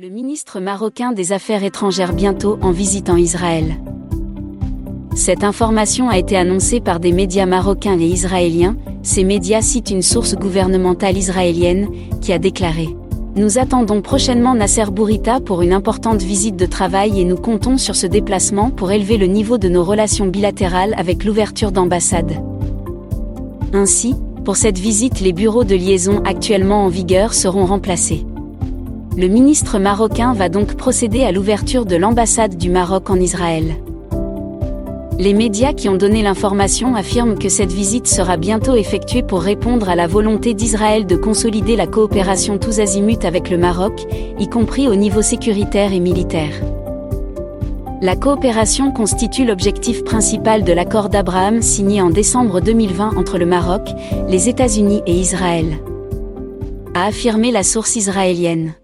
Le ministre marocain des Affaires étrangères bientôt en visite en Israël. Cette information a été annoncée par des médias marocains et israéliens, ces médias citent une source gouvernementale israélienne, qui a déclaré Nous attendons prochainement Nasser Bourita pour une importante visite de travail et nous comptons sur ce déplacement pour élever le niveau de nos relations bilatérales avec l'ouverture d'ambassades. Ainsi, pour cette visite les bureaux de liaison actuellement en vigueur seront remplacés. Le ministre marocain va donc procéder à l'ouverture de l'ambassade du Maroc en Israël. Les médias qui ont donné l'information affirment que cette visite sera bientôt effectuée pour répondre à la volonté d'Israël de consolider la coopération tous azimuts avec le Maroc, y compris au niveau sécuritaire et militaire. La coopération constitue l'objectif principal de l'accord d'Abraham signé en décembre 2020 entre le Maroc, les États-Unis et Israël. A affirmé la source israélienne.